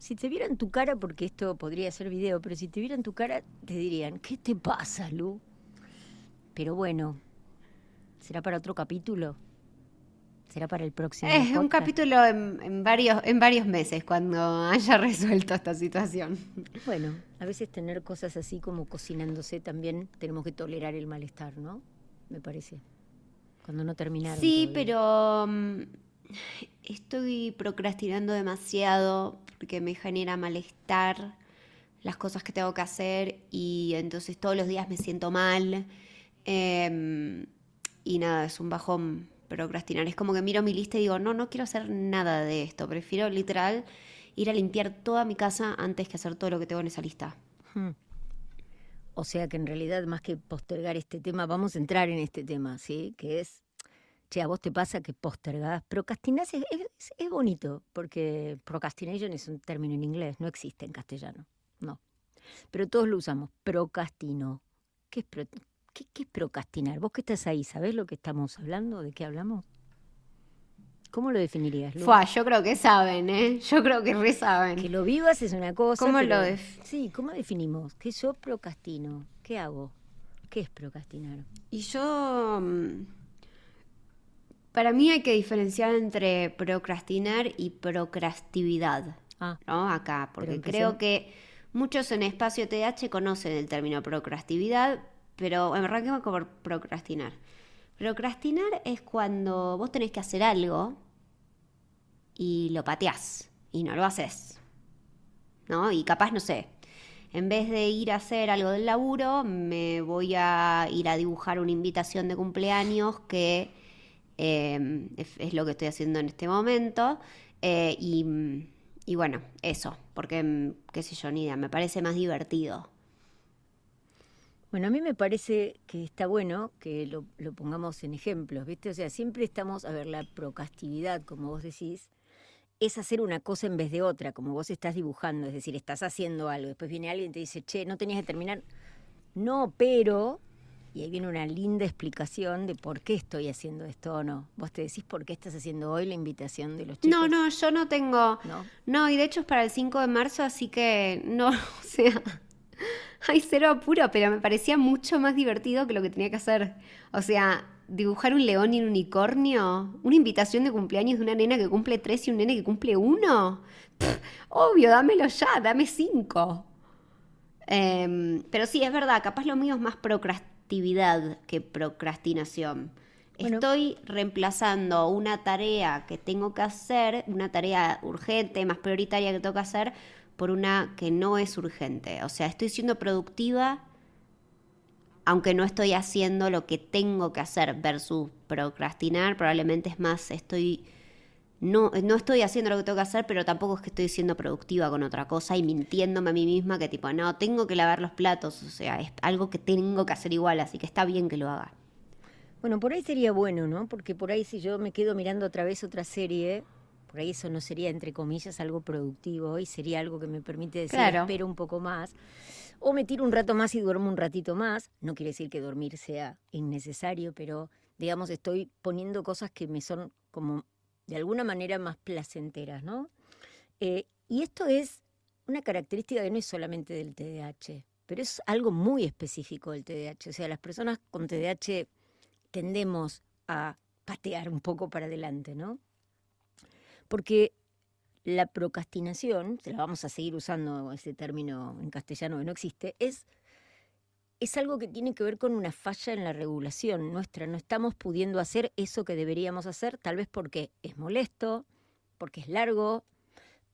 Si te vieran tu cara, porque esto podría ser video, pero si te vieran tu cara, te dirían, ¿qué te pasa, Lu? Pero bueno, ¿será para otro capítulo? ¿Será para el próximo? Es un capítulo en, varios, en varios meses, cuando haya resuelto esta situación. Bueno, a veces tener cosas así como cocinándose también tenemos que tolerar el malestar, ¿no? Me parece. Cuando no terminaron. Sí, pero mm, estoy procrastinando demasiado porque me genera malestar las cosas que tengo que hacer y entonces todos los días me siento mal. Em, y nada, es un bajón procrastinar. Es como que miro mi lista y digo, no, no quiero hacer nada de esto. Prefiero literal ir a limpiar toda mi casa antes que hacer todo lo que tengo en esa lista. Hmm. O sea que en realidad, más que postergar este tema, vamos a entrar en este tema, ¿sí? Que es che, a vos te pasa que postergás, procrastinás es, es, bonito, porque procrastination es un término en inglés, no existe en castellano, no. Pero todos lo usamos, procrastino. ¿Qué es, qué, es procrastinar? Vos que estás ahí, ¿sabés lo que estamos hablando? ¿De qué hablamos? ¿Cómo lo definirías? Fua, yo creo que saben, ¿eh? Yo creo que re saben. Que lo vivas es una cosa. ¿Cómo lo Sí, ¿cómo definimos? ¿Qué yo procrastino? ¿Qué hago? ¿Qué es procrastinar? Y yo mm, para mí hay que diferenciar entre procrastinar y procrastividad. Ah. ¿no? Acá, porque creo que muchos en espacio TH conocen el término procrastividad, pero arranquemos con procrastinar. Procrastinar es cuando vos tenés que hacer algo y lo pateás y no lo haces. ¿No? Y capaz, no sé, en vez de ir a hacer algo del laburo, me voy a ir a dibujar una invitación de cumpleaños que Em, es, lo que estoy haciendo en este momento. Eh, y, bueno, eso, porque, mm, qué sé yo, ni idea, me parece más divertido. Bueno, a mí me parece que está bueno que lo, pongamos en ejemplos, ¿viste? O sea, siempre estamos, a ver, la procrastividad, como vos decís, es hacer una cosa en vez de otra, como vos estás dibujando, es decir, estás haciendo algo, después viene alguien y te dice, che, no tenías que terminar. No, pero y ahí viene una linda explicación de por qué estoy haciendo esto o no. Vos te decís por qué estás haciendo hoy la invitación de los chicos. No, no, yo no tengo. No, no y de hecho es para el 5 de marzo, así que no, o sea, hay cero apuro, pero me parecía mucho más divertido que lo que tenía que hacer. O sea, dibujar un león y un unicornio, una invitación de cumpleaños de una nena que cumple tres y un nene que cumple uno. obvio, dámelo ya, dame cinco. Em, pero sí, es verdad, capaz lo mío es más procrastinación que procrastinación. Estoy reemplazando una tarea que tengo que hacer, una tarea urgente, más prioritaria que tengo que hacer, por una que no es urgente. O sea, estoy siendo productiva aunque no estoy haciendo lo que tengo que hacer versus procrastinar, probablemente es más, estoy no, no estoy haciendo lo que tengo que hacer, pero tampoco es que estoy siendo productiva con otra cosa y mintiéndome a mí misma que tipo, no, tengo que lavar los platos, o sea, es algo que tengo que hacer igual, así que está bien que lo haga. Bueno, por ahí sería bueno, ¿no? Porque por ahí si yo me quedo mirando otra vez otra serie, por ahí eso no sería, entre comillas, algo productivo y sería algo que me permite decir, espero un poco más. O me tiro un rato más y duermo un ratito más. No quiere decir que dormir sea innecesario, pero digamos, estoy poniendo cosas que me son como de alguna manera más placenteras, ¿no? Eh, y esto es una característica que no es solamente del TDAH, pero es algo muy específico del TDAH. O sea, las personas con TDAH tendemos a patear un poco para adelante, ¿no? Porque la procrastinación, se la vamos a seguir usando ese término en castellano que no existe, es es algo que tiene que ver con una falla en la regulación nuestra. No estamos pudiendo hacer eso que deberíamos hacer, tal vez porque es molesto, porque es largo,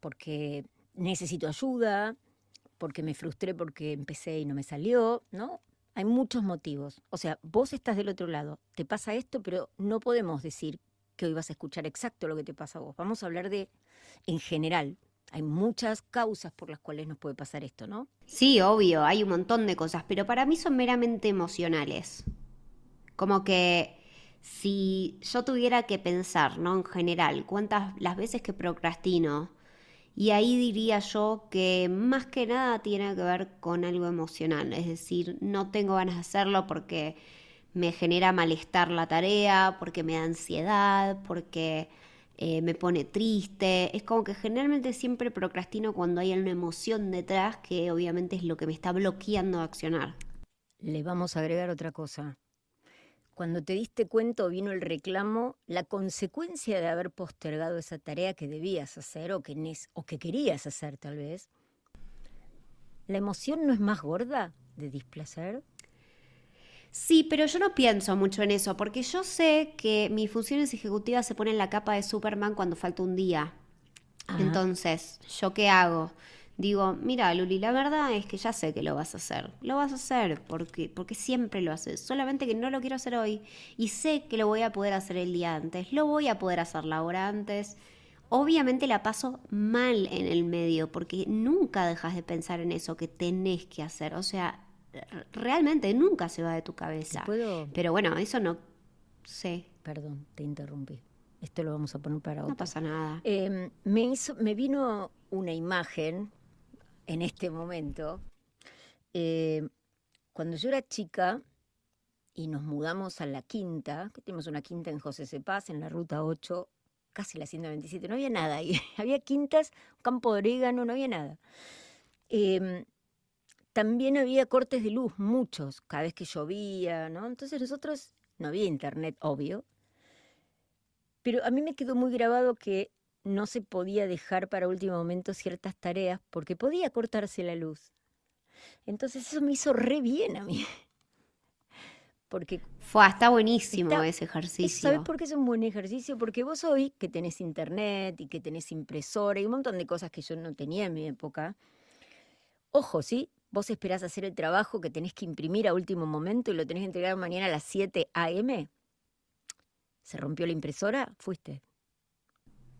porque necesito ayuda, porque me frustré porque empecé y no me salió, ¿no? Hay muchos motivos. O sea, vos estás del otro lado, te pasa esto, pero no podemos decir que hoy vas a escuchar exacto lo que te pasa a vos. Vamos a hablar de en general, Hay muchas causas por las cuales nos puede pasar esto, ¿no? Sí, obvio, hay un montón de cosas, pero para mí son meramente emocionales. Como que si yo tuviera que pensar, ¿no? En general, cuántas las veces que procrastino, y ahí diría yo que más que nada tiene que ver con algo emocional, es decir, no tengo ganas de hacerlo porque me genera malestar la tarea, porque me da ansiedad, porque eh, me pone triste. Es como que generalmente siempre procrastino cuando hay una emoción detrás que obviamente es lo que me está bloqueando a accionar. Le vamos a agregar otra cosa. Cuando te diste cuenta vino el reclamo, la consecuencia de haber postergado esa tarea que debías hacer o que, o que querías hacer tal vez, ¿la emoción no es más gorda de displacer? Sí, pero yo no pienso mucho en eso, porque yo sé que mis funciones ejecutivas se ponen la capa de Superman cuando falta un día. Entonces, ¿yo qué hago? Digo, mira, Luli, la verdad es que ya sé que lo vas a hacer. Lo vas a hacer porque, porque siempre lo haces. Solamente que no lo quiero hacer hoy y sé que lo voy a poder hacer el día antes. Lo voy a poder hacer la hora antes. Obviamente la paso mal en el medio porque nunca dejas de pensar en eso que tenés que hacer. O sea, realmente nunca se va de tu cabeza. Pero bueno, eso no sé. Perdón, te interrumpí. Esto lo vamos a poner para otro. No pasa nada. Em, me, hizo, me vino una imagen en este momento. Eh, cuando yo era chica y nos mudamos a la quinta, que tenemos una quinta en José Cepaz, en la ruta 8, casi la 127, no había nada ahí. había quintas, un campo de orégano, no había nada. Em, también había cortes de luz, muchos, cada vez que llovía, ¿no? Entonces nosotros, no había internet, obvio, pero a mí me quedó muy grabado que no se podía dejar para último momento ciertas tareas porque podía cortarse la luz. Entonces eso me hizo re bien a mí. Porque Fue, está buenísimo ese ejercicio. ¿Sabes por qué es un buen ejercicio? Porque vos hoy que tenés internet y que tenés impresora y un montón de cosas que yo no tenía en mi época, ojo, ¿sí? Vos esperás hacer el trabajo que tenés que imprimir a último momento y lo tenés que entregar mañana a las 7 a.m., ¿se rompió la impresora? Fuiste.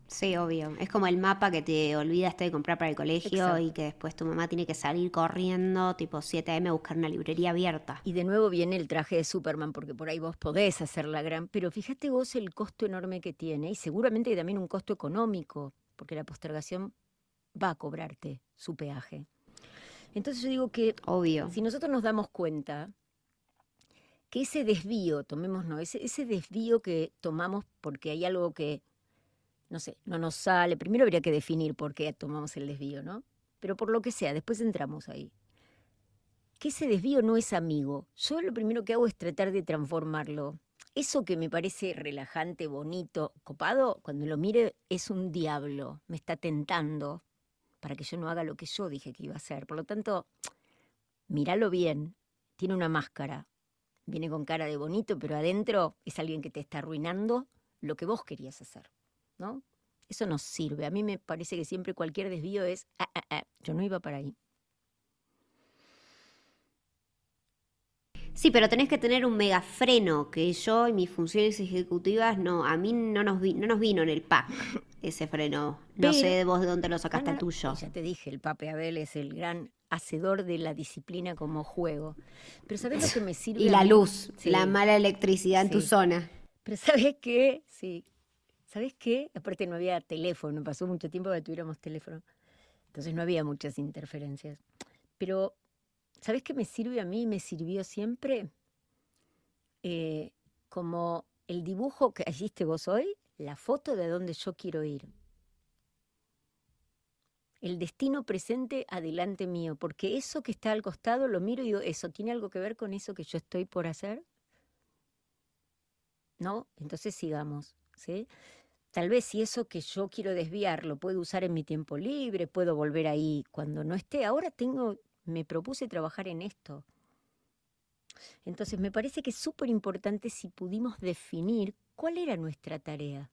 Sí, obvio. Es como el mapa que te olvidaste de comprar para el colegio y que después tu mamá tiene que salir corriendo tipo 7 a.m. a buscar una librería abierta. Y de nuevo viene el traje de Superman, porque por ahí vos podés hacer la gran... Pero fíjate vos el costo enorme que tiene y seguramente también un costo económico, porque la postergación va a cobrarte su peaje. Entonces yo digo que Obvio. si nosotros nos damos cuenta que ese desvío, tomémonos, ese, ese desvío que tomamos porque hay algo que, no sé, no nos sale, primero habría que definir por qué tomamos el desvío, ¿no? Pero por lo que sea, después entramos ahí. Que ese desvío no es amigo. Yo lo primero que hago es tratar de transformarlo. Eso que me parece relajante, bonito, copado, cuando lo mire es un diablo, me está tentando, para que yo no haga lo que yo dije que iba a hacer. Por lo tanto, míralo bien, tiene una máscara, viene con cara de bonito, pero adentro es alguien que te está arruinando lo que vos querías hacer, ¿no? Eso nos sirve. A mí me parece que siempre cualquier desvío es, ah, ah, ah, yo no iba para ahí. Sí, pero tenés que tener un megafreno, que yo y mis funciones ejecutivas, no, a mí no nos, no nos vino en el pack ese freno. No sé de vos de dónde lo sacaste el tuyo. Ya te dije, el Pape Abel es el gran hacedor de la disciplina como juego. Pero ¿sabés lo que me sirve? Y la luz, la mala electricidad en tu zona. Pero ¿sabés qué? Sí. ¿Sabés qué? Aparte no había teléfono, pasó mucho tiempo que tuviéramos teléfono. Entonces no había muchas interferencias. Pero ¿Sabes qué me sirve a mí? Me sirvió siempre eh, como el dibujo que hiciste vos hoy, la foto de donde yo quiero ir. El destino presente adelante mío, porque eso que está al costado lo miro y digo, ¿eso tiene algo que ver con eso que yo estoy por hacer? ¿No? Entonces sigamos, ¿sí? Tal vez si eso que yo quiero desviar lo puedo usar en mi tiempo libre, puedo volver ahí cuando no esté. Ahora tengo me propuse trabajar en esto. Entonces me parece que es súper importante si pudimos definir cuál era nuestra tarea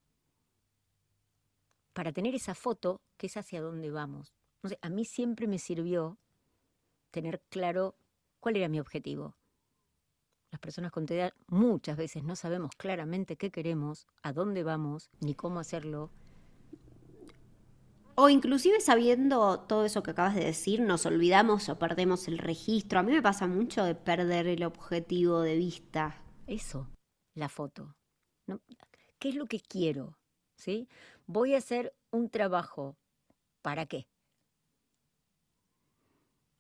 para tener esa foto que es hacia dónde vamos. A mí siempre me sirvió tener claro cuál era mi objetivo. Las personas con TEA muchas veces no sabemos claramente qué queremos, a dónde vamos, ni cómo hacerlo. O inclusive sabiendo todo eso que acabas de decir, nos olvidamos o perdemos el registro. A mí me pasa mucho de perder el objetivo de vista. Eso, la foto. ¿Qué es lo que quiero? ¿Sí? Voy a hacer un trabajo. ¿Para qué?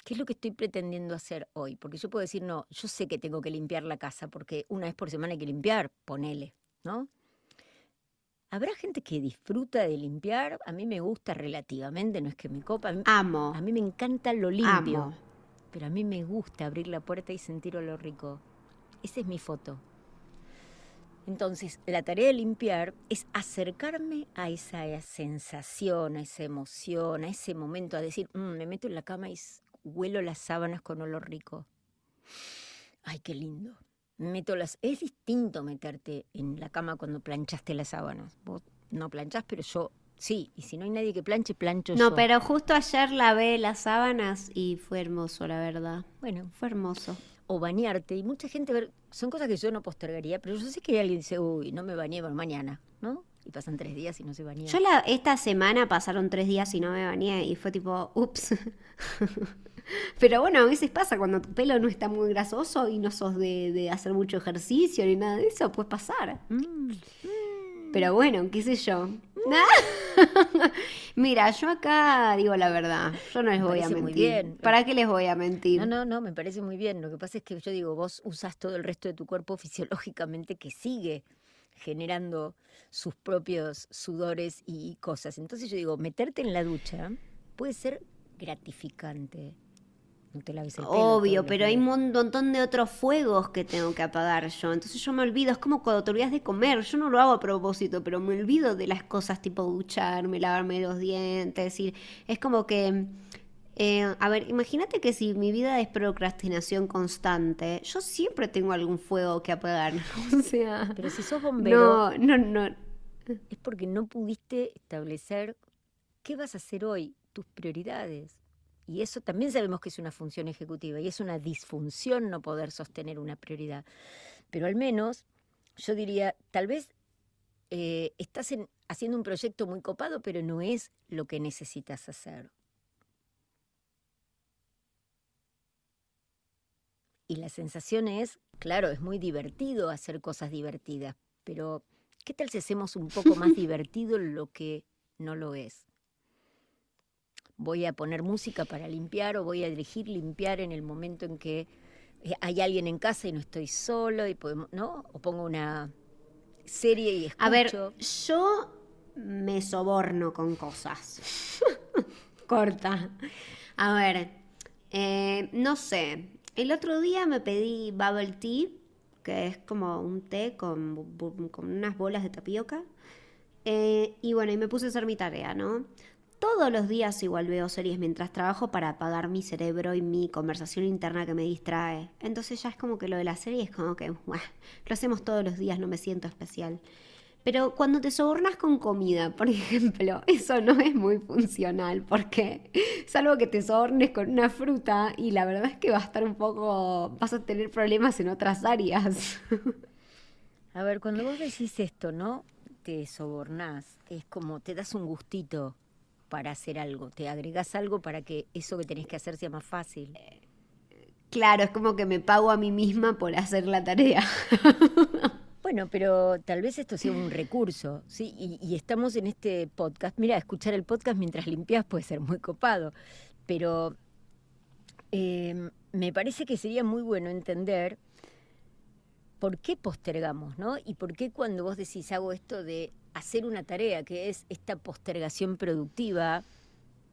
¿Qué es lo que estoy pretendiendo hacer hoy? Porque yo puedo decir, no, yo sé que tengo que limpiar la casa porque una vez por semana hay que limpiar, ponele, ¿no? ¿Habrá gente que disfruta de limpiar? A mí me gusta relativamente, no es que me copa. Amo. A mí me encanta lo limpio. Pero a mí me gusta abrir la puerta y sentir olor rico. Esa es mi foto. Entonces, la tarea de limpiar es acercarme a esa sensación, a esa emoción, a ese momento, a decir, mm, me meto en la cama y huelo las sábanas con olor rico. Ay, qué lindo meto las... Es distinto meterte en la cama cuando planchaste las sábanas. Vos no planchás, pero yo sí. Y si no hay nadie que planche, plancho yo. No, pero justo ayer lavé las sábanas y fue hermoso, la verdad. Bueno, fue hermoso. O bañarte. Y mucha gente, son cosas que yo no postergaría, pero yo sé que alguien dice, uy, no me bañé mañana, ¿no? Y pasan tres días y no se bañó. Yo la, esta semana pasaron tres días y no me bañé y fue tipo, ups. Pero bueno, a veces pasa cuando tu pelo no está muy grasoso y no sos de, hacer mucho ejercicio ni nada de eso, puede pasar. Mm. Pero bueno, qué sé yo. Mira, yo acá digo la verdad, yo no les voy a mentir. Bien. ¿Para qué les voy a mentir? No, no, no, me parece muy bien. Lo que pasa es que yo digo, vos usas todo el resto de tu cuerpo fisiológicamente que sigue generando sus propios sudores y cosas. Entonces yo digo, meterte en la ducha puede ser gratificante. Obvio, pero hay un montón de otros fuegos que tengo que apagar yo. Entonces yo me olvido. Es como cuando te olvidas de comer. Yo no lo hago a propósito, pero me olvido de las cosas tipo ducharme, lavarme los dientes. decir, es como que. Eh, a ver, imagínate que si mi vida es procrastinación constante, yo siempre tengo algún fuego que apagar. o sea. Pero si sos bombero. No, no, no. Es porque no pudiste establecer qué vas a hacer hoy, tus prioridades. Y eso también sabemos que es una función ejecutiva y es una disfunción no poder sostener una prioridad. Pero al menos yo diría, tal vez eh, estás haciendo un proyecto muy copado, pero no es lo que necesitas hacer. Y la sensación es, claro, es muy divertido hacer cosas divertidas, pero ¿qué tal si hacemos un poco más divertido lo que no lo es? voy a poner música para limpiar o voy a elegir limpiar en el momento en que eh, hay alguien en casa y no estoy solo y podemos, ¿no? O pongo una serie y escucho. A ver, yo me soborno con cosas. Corta. A ver, eh, no sé. El otro día me pedí bubble tea, que es como un té con, unas bolas de tapioca. Eh, y bueno, y me puse a hacer mi tarea, ¿no? Todos los días igual veo series mientras trabajo para apagar mi cerebro y mi conversación interna que me distrae. Entonces ya es como que lo de la serie es como que, lo hacemos todos los días, no me siento especial. Pero cuando te sobornas con comida, por ejemplo, eso no es muy funcional porque salvo que te sobornes con una fruta y la verdad es que va a estar un poco, vas a tener problemas en otras áreas. A ver, cuando vos decís esto, ¿no? Te sobornás, es como te das un gustito para hacer algo, te agregas algo para que eso que tenés que hacer sea más fácil. Claro, es como que me pago a mí misma por hacer la tarea. Bueno, pero tal vez esto sea un recurso, ¿sí? Y, estamos en este podcast. Mira, escuchar el podcast mientras limpias puede ser muy copado, pero em, me parece que sería muy bueno entender por qué postergamos, ¿no? Y por qué cuando vos decís hago esto de hacer una tarea, que es esta postergación productiva,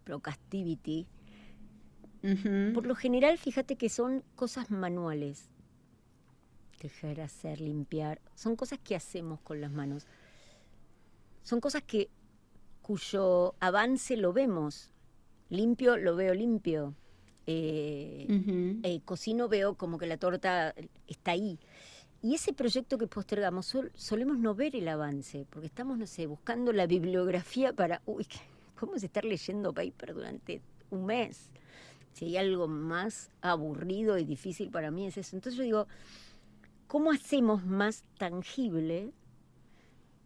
procrastivity, por lo general, fíjate que son cosas manuales. Dejar, hacer, limpiar, son cosas que hacemos con las manos. Son cosas que cuyo avance lo vemos. Limpio, lo veo limpio. Eh, eh, cocino, veo como que la torta está ahí. Y ese proyecto que postergamos, solemos no ver el avance, porque estamos, no sé, buscando la bibliografía para, uy, ¿cómo es estar leyendo paper durante un mes? Si hay algo más aburrido y difícil para mí es eso. Entonces yo digo, ¿cómo hacemos más tangible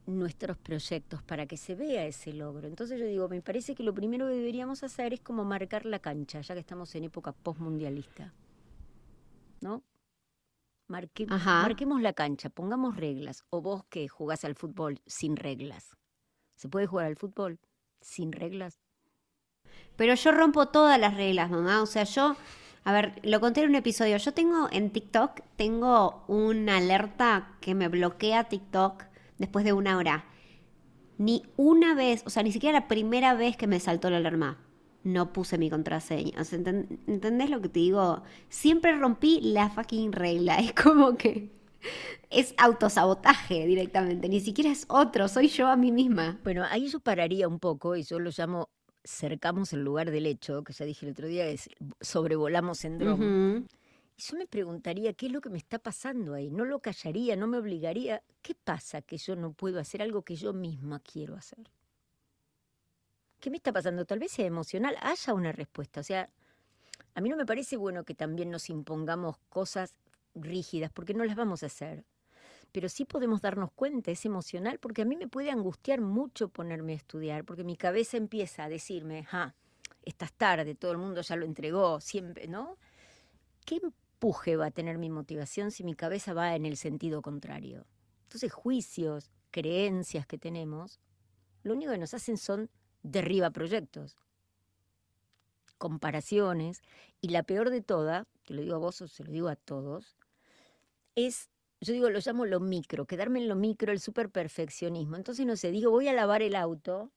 nuestros proyectos para que se vea ese logro. Entonces yo digo, me parece que lo primero que deberíamos hacer es como marcar la cancha, ya que estamos en época postmundialista. ¿No? marquemos la cancha, pongamos reglas. O vos que jugás al fútbol sin reglas. ¿Se puede jugar al fútbol sin reglas? Pero yo rompo todas las reglas, mamá. O sea, yo, a ver, lo conté en un episodio. Yo tengo en TikTok, tengo una alerta que me bloquea TikTok después de una hora. Ni una vez, o sea, ni siquiera la primera vez que me saltó la alarma, no puse mi contraseña. O sea, ¿entendés lo que te digo? Siempre rompí la fucking regla. Es como que es autosabotaje directamente, ni siquiera es otro, soy yo a mí misma. Bueno, ahí yo pararía un poco y yo lo llamo cercamos el lugar del hecho, que ya dije el otro día, es sobrevolamos en dron. Y yo me preguntaría qué es lo que me está pasando ahí. No lo callaría, no me obligaría. ¿Qué pasa que yo no puedo hacer algo que yo misma quiero hacer? ¿Qué me está pasando? Tal vez sea emocional, haya una respuesta. O sea, a mí no me parece bueno que también nos impongamos cosas rígidas, porque no las vamos a hacer. Pero sí podemos darnos cuenta, es emocional, porque a mí me puede angustiar mucho ponerme a estudiar, porque mi cabeza empieza a decirme, ah, estás tarde, todo el mundo ya lo entregó, siempre, ¿no? ¿Qué empuje va a tener mi motivación si mi cabeza va en el sentido contrario? Entonces, juicios, creencias que tenemos, lo único que nos hacen son derriba proyectos, comparaciones, y la peor de todas, te lo digo a vos o se lo digo a todos, es, yo digo, lo llamo lo micro, quedarme en lo micro, el super perfeccionismo. Entonces, no sé, digo, voy a lavar el auto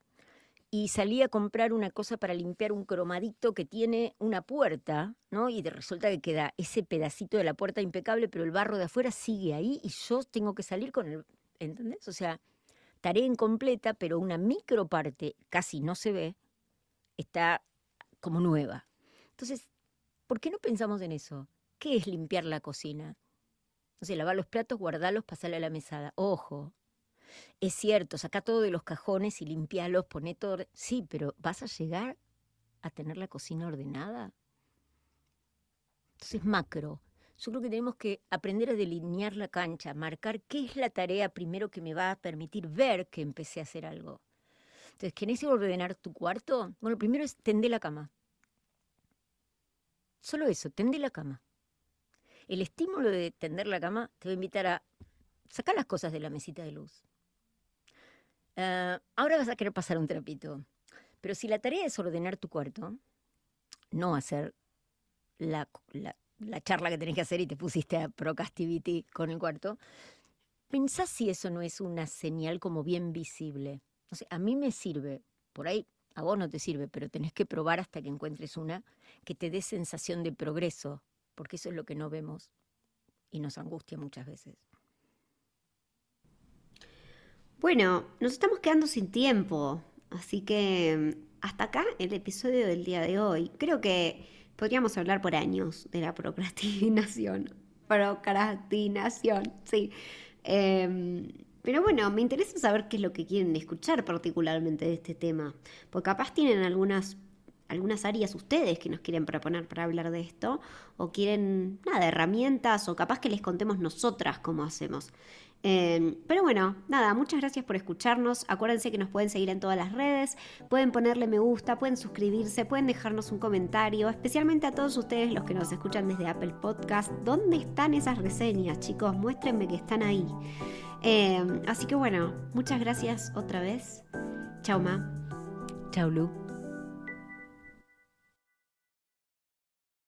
y salí a comprar una cosa para limpiar un cromadito que tiene una puerta, ¿no? Y resulta que queda ese pedacito de la puerta impecable, pero el barro de afuera sigue ahí y yo tengo que salir con el, ¿entendés? O sea, tarea incompleta, pero una micro parte casi no se ve, está como nueva. Entonces, ¿por qué no pensamos en eso? ¿Qué es limpiar la cocina? Sé, lavar los platos, guardarlos, pasarle a la mesada. Ojo, es cierto, saca todo de los cajones y limpialos, pone todo. Sí, pero ¿vas a llegar a tener la cocina ordenada? Entonces, macro. Yo creo que tenemos que aprender a delinear la cancha, marcar qué es la tarea primero que me va a permitir ver que empecé a hacer algo. Entonces, ¿querés ordenar tu cuarto? Bueno, primero es tender la cama. Solo eso, tender la cama. El estímulo de tender la cama te va a invitar a sacar las cosas de la mesita de luz. Ah, ahora vas a querer pasar un trapito. Pero si la tarea es ordenar tu cuarto, no hacer la, la, charla que tenés que hacer y te pusiste a procastivity con el cuarto, pensá si eso no es una señal como bien visible. A mí me sirve, por ahí a vos no te sirve, pero tenés que probar hasta que encuentres una que te dé sensación de progreso, porque eso es lo que no vemos y nos angustia muchas veces. Bueno, nos estamos quedando sin tiempo, así que mm, hasta acá el episodio del día de hoy. Creo que podríamos hablar por años de la procrastinación. Procrastinación, sí. Em, pero bueno, me interesa saber qué es lo que quieren escuchar particularmente de este tema, porque capaz tienen algunas algunas áreas ustedes que nos quieren proponer para hablar de esto, o quieren, nada, herramientas, o capaz que les contemos nosotras cómo hacemos. Em, pero bueno, nada, muchas gracias por escucharnos. Acuérdense que nos pueden seguir en todas las redes, pueden ponerle me gusta, pueden suscribirse, pueden dejarnos un comentario, especialmente a todos ustedes los que nos escuchan desde Apple Podcast. ¿Dónde están esas reseñas, chicos? Muéstrenme que están ahí. Em, así que bueno, muchas gracias otra vez. Chao, Ma. Chao, Lu.